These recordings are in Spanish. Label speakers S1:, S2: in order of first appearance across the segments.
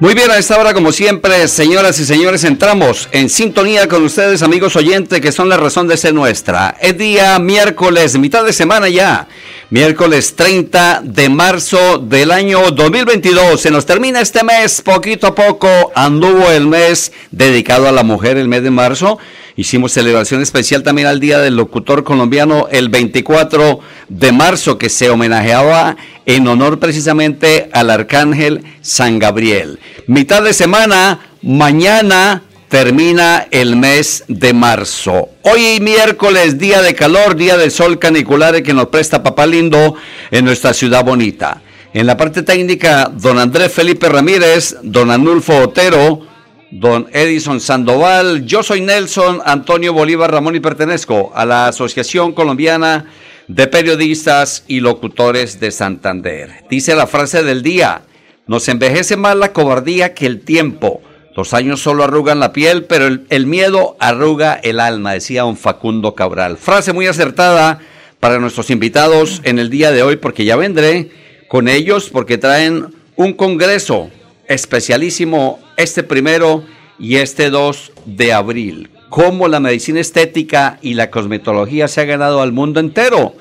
S1: Muy bien, a esta hora, como siempre, señoras y señores, entramos en sintonía con ustedes, amigos oyentes, que son la razón de ser nuestra. Es día miércoles, mitad de semana ya. Miércoles 30 de marzo del año 2022. Se nos termina este mes, poquito a poco. Anduvo el mes dedicado a la mujer, el mes de marzo. Hicimos celebración especial también al Día del Locutor Colombiano el 24 de marzo, que se homenajeaba en honor precisamente al Arcángel San Gabriel. Mitad de semana, mañana termina el mes de marzo. Hoy miércoles, día de calor, día del sol canicular que nos presta Papá Lindo en nuestra ciudad bonita. En la parte técnica, don Andrés Felipe Ramírez, don Anulfo Otero, don Edison Sandoval. Yo soy Nelson Antonio Bolívar Ramón y pertenezco a la Asociación Colombiana de Periodistas y Locutores de Santander. Dice la frase del día, nos envejece más la cobardía que el tiempo. Los años solo arrugan la piel, pero el, miedo arruga el alma, decía don Facundo Cabral. Frase muy acertada para nuestros invitados en el día de hoy, porque ya vendré con ellos, porque traen un congreso especialísimo este primero y este 2 de abril. Cómo la medicina estética y la cosmetología se ha ganado al mundo entero.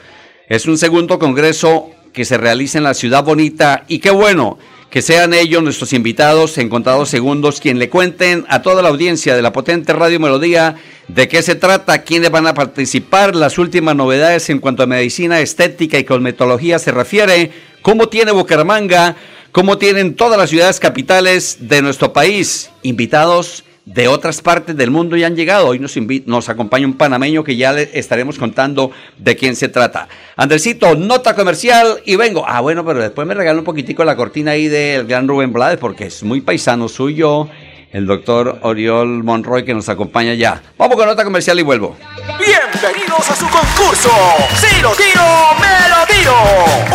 S1: Es un segundo congreso que se realiza en la ciudad bonita y qué bueno que sean ellos nuestros invitados en contados segundos quien le cuenten a toda la audiencia de la potente Radio Melodía de qué se trata, quiénes van a participar, las últimas novedades en cuanto a medicina estética y cosmetología se refiere, cómo tiene Bucaramanga, cómo tienen todas las ciudades capitales de nuestro país. Invitados de otras partes del mundo ya han llegado. Hoy nos, acompaña un panameño que ya le estaremos contando de quién se trata. Andresito, nota comercial y vengo. Ah, bueno, pero después me regala un poquitico la cortina ahí del gran Rubén Blades porque es muy paisano suyo el doctor Oriol Monroy que nos acompaña ya. Vamos con nota comercial y vuelvo.
S2: Bienvenidos a su concurso. Si lo tiro, me lo tiro.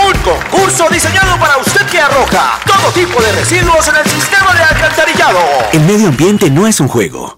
S2: Un concurso diseñado para usted que arroja todo tipo de residuos en el sistema de alcantarillado.
S3: El medio ambiente no es un juego.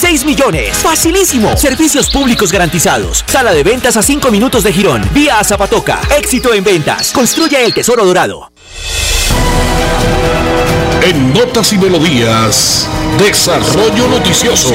S4: 6 millones. Facilísimo. Servicios públicos garantizados. Sala de ventas a 5 minutos de Girón. Vía a Zapatoca. Éxito en ventas. Construya el tesoro dorado.
S5: En Notas y Melodías, Desarrollo Noticioso.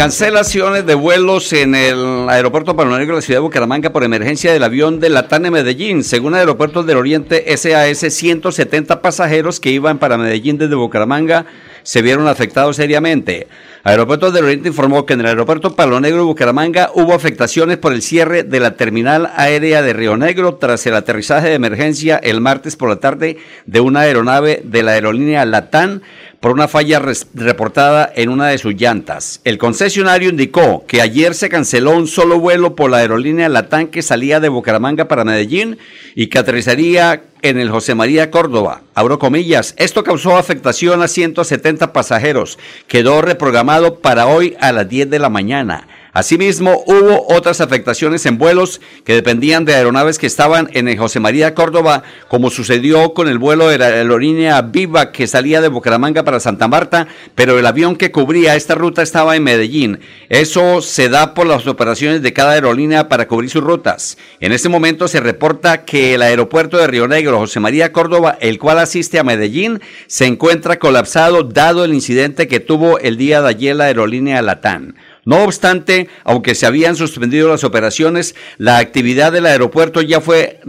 S1: Cancelaciones de vuelos en el aeropuerto Palonegro de la ciudad de Bucaramanga por emergencia del avión de Latam de Medellín. Según Aeropuertos del Oriente SAS, 170 pasajeros que iban para Medellín desde Bucaramanga se vieron afectados seriamente. Aeropuertos del Oriente informó que en el aeropuerto Palo Negro de Bucaramanga hubo afectaciones por el cierre de la terminal aérea de Río Negro tras el aterrizaje de emergencia el martes por la tarde de una aeronave de la aerolínea Latam por una falla reportada en una de sus llantas. El concesionario indicó que ayer se canceló un solo vuelo por la aerolínea Latam que salía de Bucaramanga para Medellín y que aterrizaría en el José María Córdoba. Abro comillas, esto causó afectación a 170 pasajeros. Quedó reprogramado para hoy a las 10 de la mañana. Asimismo, hubo otras afectaciones en vuelos que dependían de aeronaves que estaban en José María Córdoba, como sucedió con el vuelo de la aerolínea Viva que salía de Bucaramanga para Santa Marta, pero el avión que cubría esta ruta estaba en Medellín. Eso se da por las operaciones de cada aerolínea para cubrir sus rutas. En este momento se reporta que el aeropuerto de Río Negro, José María Córdoba, el cual asiste a Medellín, se encuentra colapsado dado el incidente que tuvo el día de ayer la aerolínea Latán. No obstante, aunque se habían suspendido las operaciones, la actividad del aeropuerto ya fue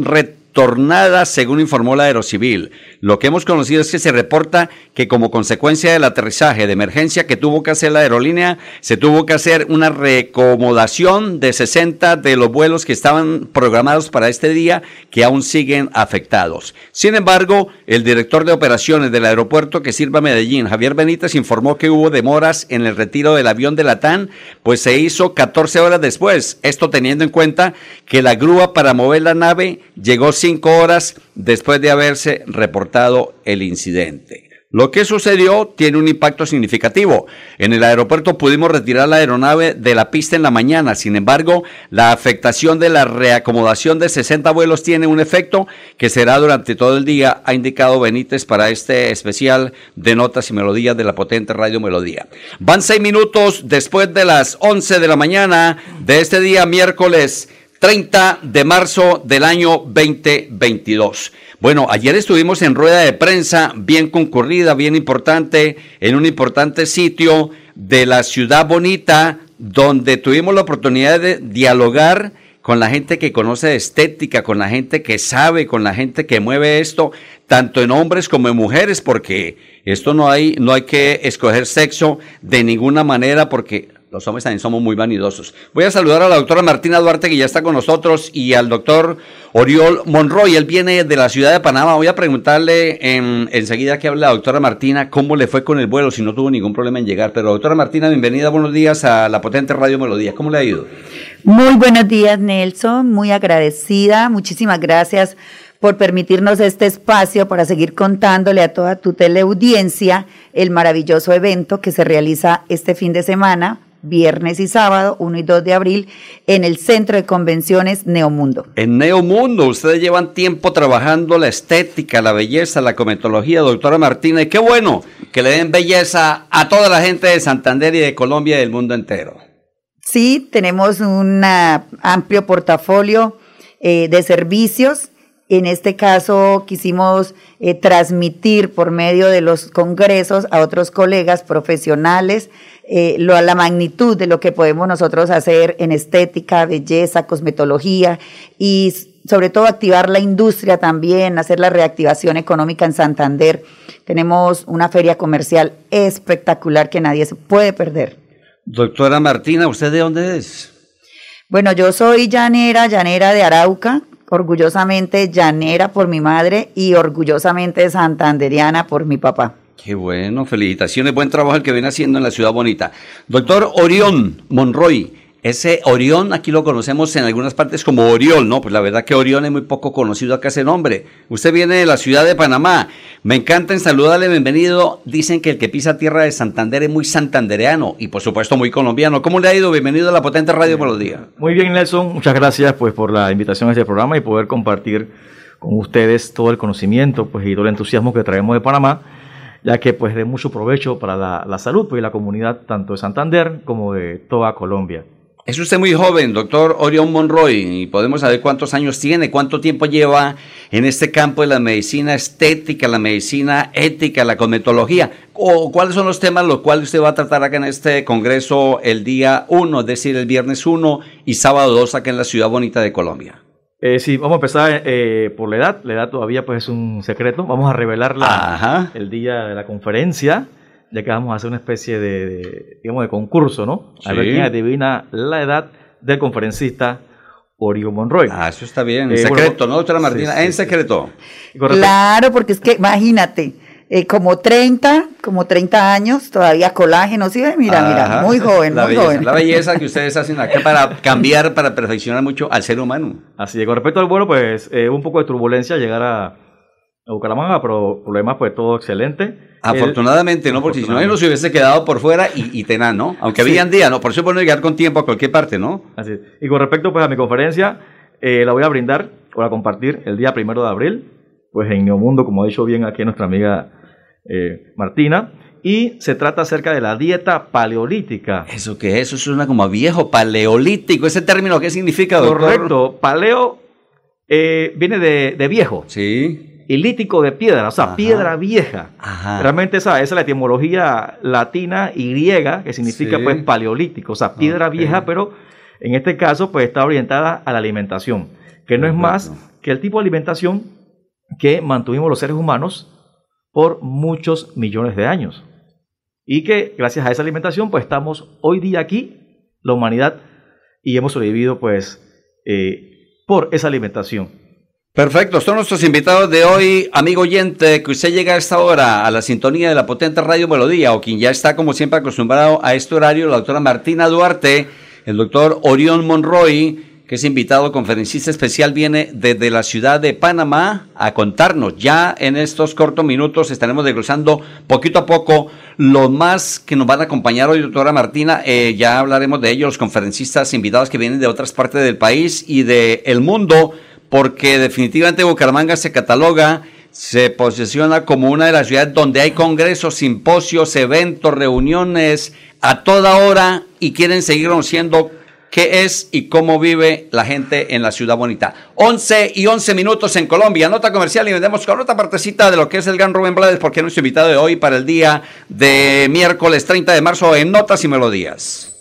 S1: retornada, según informó la Aerocivil. Lo que hemos conocido es que se reporta que como consecuencia del aterrizaje de emergencia que tuvo que hacer la aerolínea, se tuvo que hacer una recomodación de 60 de los vuelos que estaban programados para este día que aún siguen afectados. Sin embargo, el director de operaciones del aeropuerto que sirva a Medellín, Javier Benítez, informó que hubo demoras en el retiro del avión de Latán, pues se hizo 14 horas después. Esto teniendo en cuenta que la grúa para mover la nave llegó 5 horas después de haberse reportado el incidente. Lo que sucedió tiene un impacto significativo. En el aeropuerto pudimos retirar la aeronave de la pista en la mañana. Sin embargo, la afectación de la reacomodación de 60 vuelos tiene un efecto que será durante todo el día, ha indicado Benítez para este especial de notas y melodías de la potente Radio Melodía. Van seis minutos después de las 11 de la mañana de este día, miércoles 30 de marzo del año 2022. Bueno, ayer estuvimos en rueda de prensa bien concurrida, bien importante, en un importante sitio de la ciudad bonita, donde tuvimos la oportunidad de dialogar con la gente que conoce estética, con la gente que sabe, con la gente que mueve esto, tanto en hombres como en mujeres, porque esto no hay, no hay que escoger sexo de ninguna manera, porque los hombres también somos muy vanidosos. Voy a saludar a la doctora Martina Duarte, que ya está con nosotros, y al doctor Oriol Monroy. Él viene de la ciudad de Panamá. Voy a preguntarle en, enseguida que hable la doctora Martina cómo le fue con el vuelo, si no tuvo ningún problema en llegar. Pero doctora Martina, bienvenida, buenos días a la potente Radio Melodía. ¿Cómo le ha ido?
S6: Muy buenos días, Nelson. Muy agradecida. Muchísimas gracias por permitirnos este espacio para seguir contándole a toda tu teleaudiencia el maravilloso evento que se realiza este fin de semana viernes y sábado, 1 y 2 de abril, en el Centro de Convenciones Neomundo.
S1: En Neomundo, ustedes llevan tiempo trabajando la estética, la belleza, la cometología, doctora Martínez. Qué bueno que le den belleza a toda la gente de Santander y de Colombia y del mundo entero.
S6: Sí, tenemos un amplio portafolio eh, de servicios. En este caso quisimos eh, transmitir por medio de los congresos a otros colegas profesionales eh, lo, la magnitud de lo que podemos nosotros hacer en estética, belleza, cosmetología y sobre todo activar la industria también, hacer la reactivación económica en Santander. Tenemos una feria comercial espectacular que nadie se puede perder.
S1: Doctora Martina, ¿usted de dónde es?
S6: Bueno, yo soy llanera, llanera de Arauca, orgullosamente llanera por mi madre y orgullosamente santanderiana por mi papá.
S1: Qué bueno, felicitaciones, buen trabajo el que viene haciendo en la ciudad bonita. Doctor Orión Monroy, ese Orión aquí lo conocemos en algunas partes como Oriol, ¿no? Pues la verdad que Orión es muy poco conocido acá ese nombre. Usted viene de la ciudad de Panamá. Me encanta en saludarle, bienvenido. Dicen que el que pisa tierra de Santander es muy santandereano y por supuesto muy colombiano. ¿Cómo le ha ido? Bienvenido a la potente Radio Melodía.
S7: Muy bien, Nelson. Muchas gracias pues por la invitación a este programa y poder compartir con ustedes todo el conocimiento pues, y todo el entusiasmo que traemos de Panamá ya que pues de mucho provecho para la, salud pues, y la comunidad tanto de Santander como de toda Colombia.
S1: Es usted muy joven, doctor Orión Monroy, y podemos saber cuántos años tiene, cuánto tiempo lleva en este campo de la medicina estética, la medicina ética, la cosmetología, o cuáles son los temas los cuales usted va a tratar acá en este congreso el día 1, es decir, el viernes 1 y sábado 2 acá en la ciudad bonita de Colombia.
S7: Eh, sí, vamos a empezar eh, por la edad. La edad todavía pues es un secreto. Vamos a revelarla el día de la conferencia, ya que vamos a hacer una especie de, digamos, de concurso, ¿no? A ver quién adivina la edad del conferencista Origo Monroy.
S1: Ah, eso está bien. En eh, secreto, ¿no, doctora Martina? en secreto.
S6: Claro, porque es que imagínate eh, como 30, como 30 años, todavía colágeno, sí, mira, mira, muy joven,
S1: la
S6: muy
S1: belleza,
S6: joven.
S1: La belleza que ustedes hacen acá para cambiar, para perfeccionar mucho al ser humano.
S7: Así, con respecto al vuelo, pues eh, un poco de turbulencia llegar a, Bucaramanga, pero problemas pues todo excelente.
S1: Afortunadamente, ¿no? Porque si no, él no se hubiese quedado por fuera y, y tenán, ¿no? Aunque habían día, ¿no? Por eso es bueno llegar con tiempo a cualquier parte, ¿no?
S7: Así es. Y con respecto pues a mi conferencia, eh, la voy a brindar o a compartir el día primero de abril, pues en Neomundo, como ha dicho bien aquí nuestra amiga eh, Martina, y se trata acerca de la dieta paleolítica.
S1: ¿Eso qué es? Eso suena como viejo, paleolítico. ¿Ese término qué significa,
S7: doctor? Correcto. Paleo eh, viene de, de, viejo.
S1: Sí.
S7: Y lítico de piedra, o sea, piedra vieja.
S1: Ajá.
S7: Realmente esa, esa, es la etimología latina y griega, que significa
S1: Sí.
S7: pues paleolítico, o sea, piedra vieja, pero en este caso pues está orientada a la alimentación, que no es más que el tipo de alimentación que mantuvimos los seres humanos por muchos millones de años. Y que gracias a esa alimentación pues estamos hoy día aquí, la humanidad, y hemos sobrevivido pues eh, por esa alimentación.
S1: Perfecto, son nuestros invitados de hoy, amigo oyente, que usted llega a esta hora a la sintonía de la potente Radio Melodía, o quien ya está como siempre acostumbrado a este horario, la doctora Martina Duarte, el doctor Orión Monroy, que es invitado conferencista especial, viene desde la ciudad de Panamá a contarnos. Ya en estos cortos minutos estaremos desglosando poquito a poco lo más que nos van a acompañar hoy, doctora Martina. Eh, ya hablaremos de ellos, los conferencistas invitados que vienen de otras partes del país y del el mundo porque definitivamente Bucaramanga se cataloga, se posiciona como una de las ciudades donde hay congresos, simposios, eventos, reuniones a toda hora y quieren seguir conociendo qué es y cómo vive la gente en la ciudad bonita. 11 y 11 minutos en Colombia, nota comercial y vendemos con otra partecita de lo que es el gran Rubén Blades porque es nuestro invitado de hoy para el día de miércoles 30 de marzo en Notas y Melodías.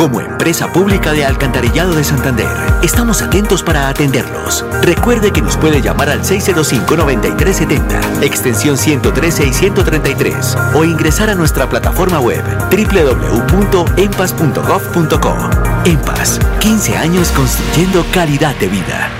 S3: Como empresa pública de Alcantarillado de Santander, estamos atentos para atenderlos. Recuerde que nos puede llamar al 605-9370, extensión 113 y 133, o ingresar a nuestra plataforma web www.empas.gov.co. EMPAS, 15 años construyendo calidad de vida.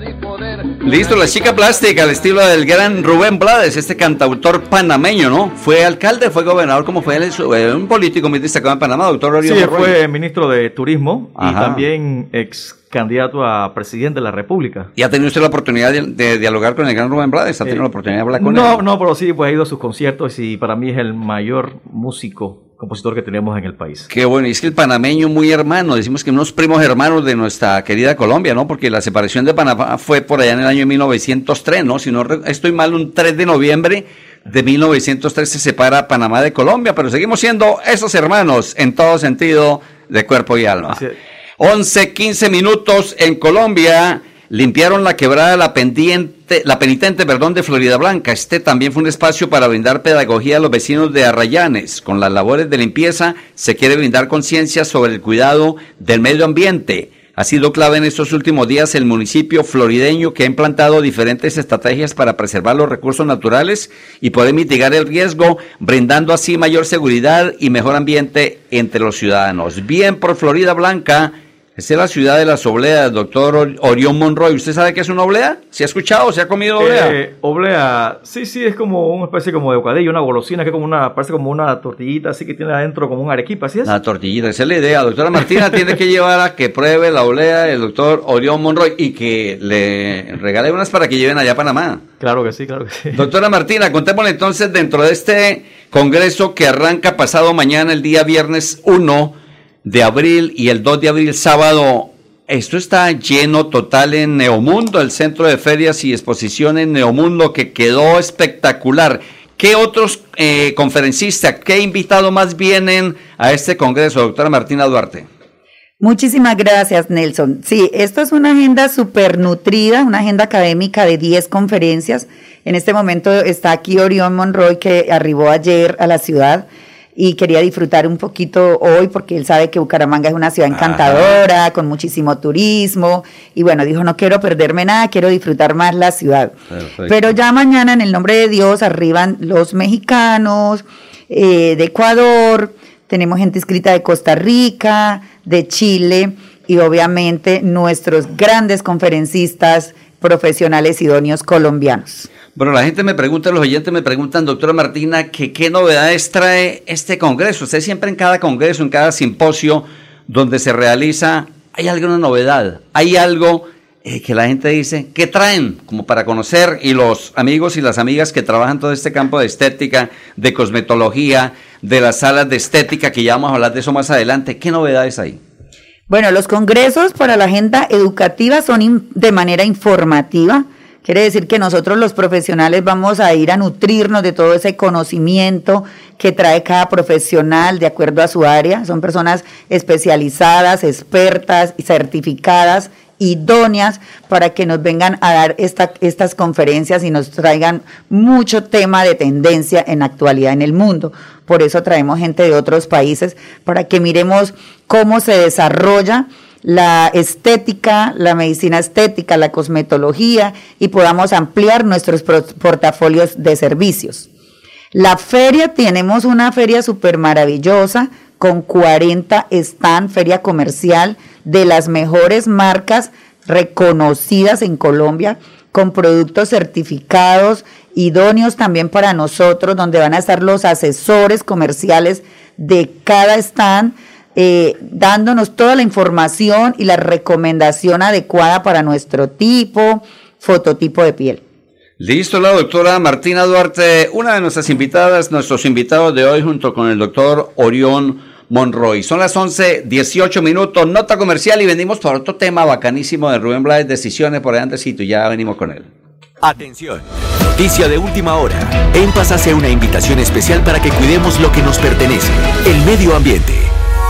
S1: Listo, la chica plástica, al estilo del gran Rubén Blades, este cantautor panameño, ¿no? Fue alcalde, fue gobernador, como fue él, Eh, un político muy destacado en Panamá, doctor
S7: Sí,
S1: Oriol
S7: él fue ministro de Turismo y también ex candidato a presidente de la República.
S1: ¿Y ha tenido usted la oportunidad de, de dialogar con el gran Rubén Blades? ¿Ha tenido
S7: Eh,
S1: la oportunidad de hablar con
S7: no,
S1: él?
S7: no, pero sí, pues he ido a sus conciertos y para mí es el mayor músico, compositor que tenemos en el país.
S1: Qué bueno, y es que el panameño muy hermano, decimos que unos primos hermanos de nuestra querida Colombia, ¿no? Porque la separación de Panamá fue por allá en el año 1903, ¿no? Si no estoy mal, un 3 de noviembre de 1903 se separa Panamá de Colombia, pero seguimos siendo esos hermanos en todo sentido de cuerpo y alma.
S7: Así es.
S1: 11, 15 minutos en Colombia. Limpiaron la quebrada La Pendiente, la penitente, perdón, de Florida Blanca. Este también fue un espacio para brindar pedagogía a los vecinos de Arrayanes. Con las labores de limpieza se quiere brindar conciencia sobre el cuidado del medio ambiente. Ha sido clave en estos últimos días el municipio florideño que ha implantado diferentes estrategias para preservar los recursos naturales y poder mitigar el riesgo, brindando así mayor seguridad y mejor ambiente entre los ciudadanos. Bien por Florida Blanca esta es la ciudad de las obleas, doctor Orión Monroy. ¿Usted sabe qué es una oblea? ¿Se ha escuchado? ¿Se ha comido oblea?
S7: Eh, oblea, sí, sí, es como una especie como de bocadillo, una golosina, que es como una, parece como una tortillita así que tiene adentro como un arequipa, ¿sí es?
S1: La tortillita, esa es la idea. Doctora Martina tiene que llevar a que pruebe la oblea el doctor Orión Monroy y que le regale unas para que lleven allá a Panamá.
S7: Claro que sí, claro que sí.
S1: Doctora Martina, contémosle entonces dentro de este congreso que arranca pasado mañana, el día viernes 1 de abril y el 2 de abril sábado. Esto está lleno total en Neomundo, el centro de ferias y exposiciones Neomundo que quedó espectacular. ¿Qué otros eh, conferencistas, qué invitados más vienen a este congreso, doctora Martina Duarte?
S6: Muchísimas gracias, Nelson. Sí, esto es una agenda súper nutrida, una agenda académica de 10 conferencias. En este momento está aquí Orión Monroy, que arribó ayer a la ciudad y quería disfrutar un poquito hoy porque él sabe que Bucaramanga es una ciudad encantadora, con muchísimo turismo y bueno, dijo, no quiero perderme nada, quiero disfrutar más la ciudad. Pero ya mañana en el nombre de Dios arriban los mexicanos eh, de Ecuador, tenemos gente inscrita de Costa Rica, de Chile y obviamente nuestros grandes conferencistas profesionales idóneos colombianos.
S1: Bueno, la gente me pregunta, los oyentes me preguntan, doctora Martina, que qué novedades trae este congreso. Usted siempre en cada congreso, en cada simposio donde se realiza, hay alguna novedad, hay algo eh, que la gente dice, ¿qué traen? Como para conocer y los amigos y las amigas que trabajan todo este campo de estética, de cosmetología, de las salas de estética, que ya vamos a hablar de eso más adelante, ¿qué novedades hay?
S6: Bueno, los congresos para la agenda educativa son de manera informativa Quiere decir que nosotros los profesionales vamos a ir a nutrirnos de todo ese conocimiento que trae cada profesional de acuerdo a su área. Son personas especializadas, expertas y certificadas idóneas para que nos vengan a dar esta, estas conferencias y nos traigan mucho tema de tendencia en actualidad en el mundo. Por eso traemos gente de otros países para que miremos cómo se desarrolla la estética, la medicina estética, la cosmetología y podamos ampliar nuestros portafolios de servicios. La feria, tenemos una feria súper maravillosa con 40 stand, feria comercial de las mejores marcas reconocidas en Colombia, con productos certificados, idóneos también para nosotros, donde van a estar los asesores comerciales de cada stand eh, dándonos toda la información y la recomendación adecuada para nuestro tipo, fototipo de piel.
S1: Listo, la doctora Martina Duarte, una de nuestras invitadas, nuestros invitados de hoy junto con el doctor Orión Monroy. Son las 11, 18 minutos, nota comercial y venimos por otro tema bacanísimo de Rubén Blades, decisiones por ahí y ya venimos con él.
S3: Atención, noticia de última hora. En Paz hace una invitación especial para que cuidemos lo que nos pertenece, el medio ambiente.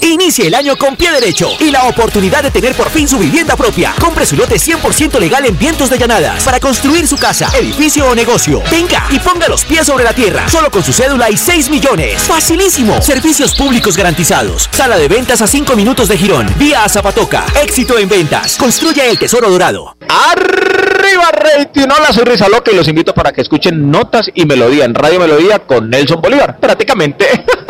S4: Inicie el año con pie derecho y la oportunidad de tener por fin su vivienda propia. Compre su lote 100% legal en Vientos de Llanadas para construir su casa, edificio o negocio. Venga y ponga los pies sobre la tierra, solo con su cédula y 6 millones. Facilísimo. Servicios públicos garantizados. Sala de ventas a 5 minutos de Girón. Vía a Zapatoca. Éxito en ventas. Construye el tesoro dorado.
S8: Arriba rating, hola soy Risa Loca y los invito para que escuchen Notas y Melodía en Radio Melodía con Nelson Bolívar. Prácticamente.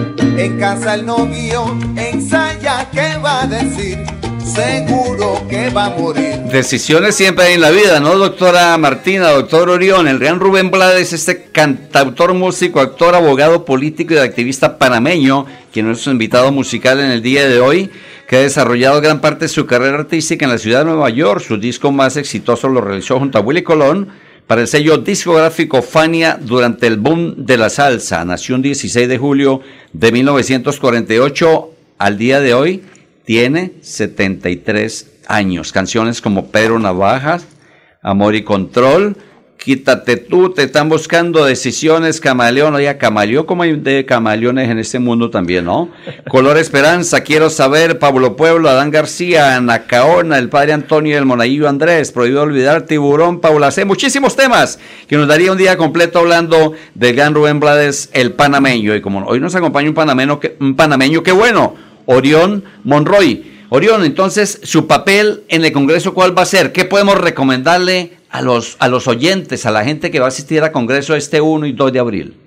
S9: En casa el novio ensaya qué va a decir. Seguro que va a morir.
S1: Decisiones siempre hay en la vida, ¿no, doctora Martina, doctor Orión? El gran Rubén Blades, este cantautor, músico, actor, abogado, político y activista panameño, quien es nuestro invitado musical en el día de hoy que ha desarrollado gran parte de su carrera artística en la ciudad de Nueva York. Su disco más exitoso lo realizó junto a Willy Colón para el sello discográfico Fania durante el boom de la salsa. Nació un 16 de julio de 1948. Al día de hoy tiene 73 años. Canciones como Pedro Navajas, Amor y Control, Quítate tú, te están buscando decisiones, camaleón. Oye, camaleón, como hay de camaleones en este mundo también, ¿no? Color Esperanza, quiero saber, Pablo Pueblo, Adán García, Anacaona, el padre Antonio, el monaguillo Andrés, prohibido olvidar, Tiburón, Paula C. Muchísimos temas que nos daría un día completo hablando de Gan Rubén Blades, el panameño. Y como hoy nos acompaña un panameño, un panameño, qué bueno, Orión Monroy. Orión, entonces, su papel en el Congreso, ¿cuál va a ser? ¿Qué podemos recomendarle a los, a los oyentes, a la gente que va a asistir al Congreso este 1 y 2 de abril?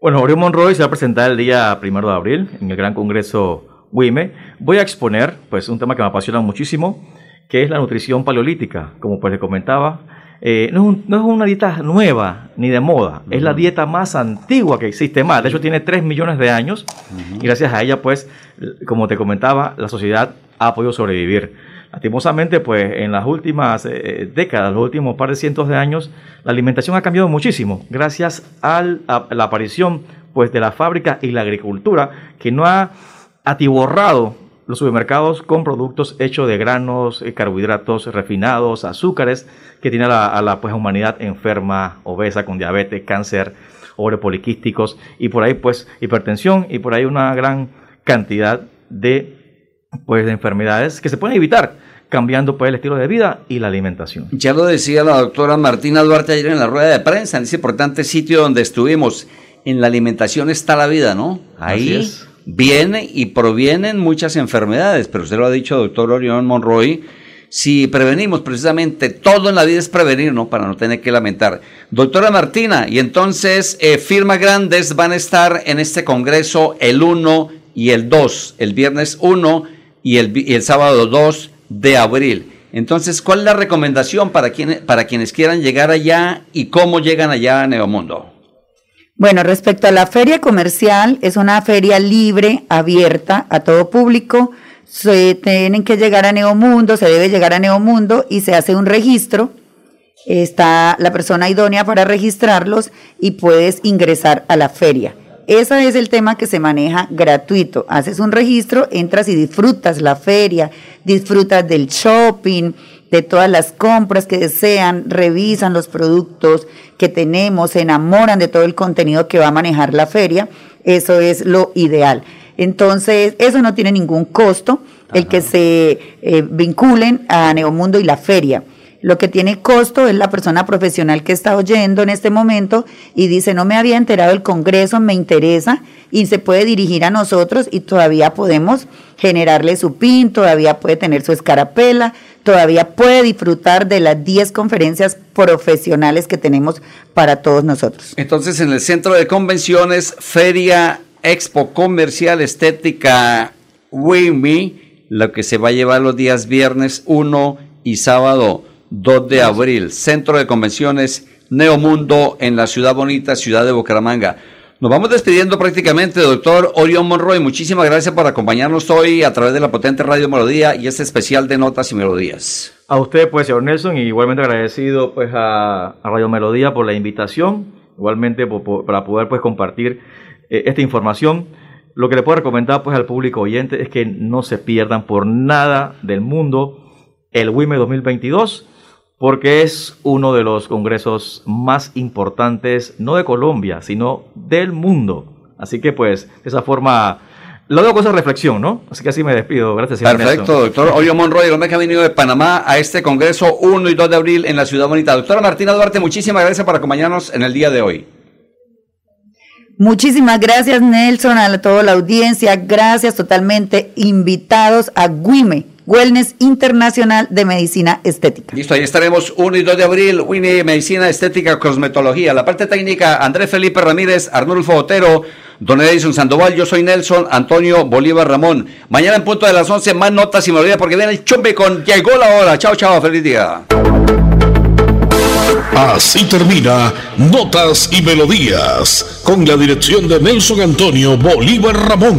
S7: Bueno, Orión Monroy se va a presentar el día 1 de abril en el Gran Congreso WIME. Voy a exponer pues, un tema que me apasiona muchísimo, que es la nutrición paleolítica. Como pues le comentaba, eh, no, es no, es una dieta nueva ni de moda, es la dieta más antigua que existe más. De hecho, tiene 3 millones de años y gracias a ella, pues, como te comentaba, la sociedad ha podido sobrevivir. Lastimosamente, pues en las últimas eh, décadas, los últimos par de cientos de años, la alimentación ha cambiado muchísimo gracias a la aparición pues, de la fábrica y la agricultura que no ha atiborrado los supermercados con productos hechos de granos, eh, carbohidratos refinados, azúcares, que tiene a la, pues, humanidad enferma, obesa, con diabetes, cáncer, ovarios poliquísticos y por ahí pues hipertensión y por ahí una gran cantidad de pues de enfermedades que se pueden evitar cambiando pues el estilo de vida y la alimentación.
S1: Ya lo decía la doctora Martina Duarte ayer en la rueda de prensa, en ese importante sitio donde estuvimos. En la alimentación está la vida, ¿no? Ahí viene y provienen muchas enfermedades, pero usted lo ha dicho, doctor Orión Monroy, si prevenimos precisamente, todo en la vida es prevenir, ¿no? Para no tener que lamentar. Doctora Martina, y entonces eh, firmas grandes van a estar en este congreso el 1 y el 2, el viernes 1 y el, el sábado 2 de abril. Entonces, ¿cuál es la recomendación para, quienes para quienes quieran llegar allá y cómo llegan allá a Neomundo?
S6: Bueno, respecto a la feria comercial, es una feria libre, abierta a todo público. Se tienen que llegar a Neomundo, se debe llegar a Neomundo y se hace un registro. Está la persona idónea para registrarlos y puedes ingresar a la feria. Ese es el tema que se maneja gratuito. Haces un registro, entras y disfrutas la feria, disfrutas del shopping, de todas las compras que desean, revisan los productos que tenemos, se enamoran de todo el contenido que va a manejar la feria. Eso es lo ideal. Entonces, eso no tiene ningún costo, el que se eh, vinculen a Neomundo y la feria. Lo que tiene costo es la persona profesional que está oyendo en este momento y dice, no me había enterado del Congreso, me interesa y se puede dirigir a nosotros y todavía podemos generarle su PIN, todavía puede tener su escarapela, todavía puede disfrutar de las 10 conferencias profesionales que tenemos para todos nosotros.
S1: Entonces, en el centro de convenciones, Feria Expo Comercial Estética WIMI, lo que se va a llevar los días viernes 1 y sábado 2 de abril, Centro de Convenciones Neomundo en la ciudad bonita, ciudad de Bucaramanga. Nos vamos despidiendo prácticamente, doctor Orión Monroy. Muchísimas gracias por acompañarnos hoy a través de la potente Radio Melodía y este especial de Notas y Melodías.
S7: A usted, pues, señor Nelson, y igualmente agradecido pues a, Radio Melodía por la invitación, igualmente para poder pues compartir eh, esta información. Lo que le puedo recomendar pues al público oyente es que no se pierdan por nada del mundo el WIME 2022 porque es uno de los congresos más importantes, no de Colombia, sino del mundo. Así que pues, de esa forma, lo digo con esa reflexión, ¿no? Así que así me despido. Gracias.
S1: Señor Perfecto, doctor Oyo Monroy, el hombre que ha venido de Panamá a este congreso 1 y 2 de abril en la Ciudad Bonita. Doctora Martina Duarte, muchísimas gracias por acompañarnos en el día de hoy.
S6: Muchísimas gracias Nelson, a toda la audiencia, gracias totalmente invitados a Guime Wellness Internacional de Medicina Estética.
S1: Listo, ahí estaremos 1 y 2 de abril, Winnie Medicina Estética, Cosmetología. La parte técnica, Andrés Felipe Ramírez, Arnulfo Otero, Don Edison Sandoval, yo soy Nelson, Antonio Bolívar Ramón. Mañana en punto de las 11, más notas y melodías porque viene el chumbe con Llegó la hora. Chao, chao, feliz día.
S5: Así termina Notas y Melodías, con la dirección de Nelson Antonio Bolívar Ramón.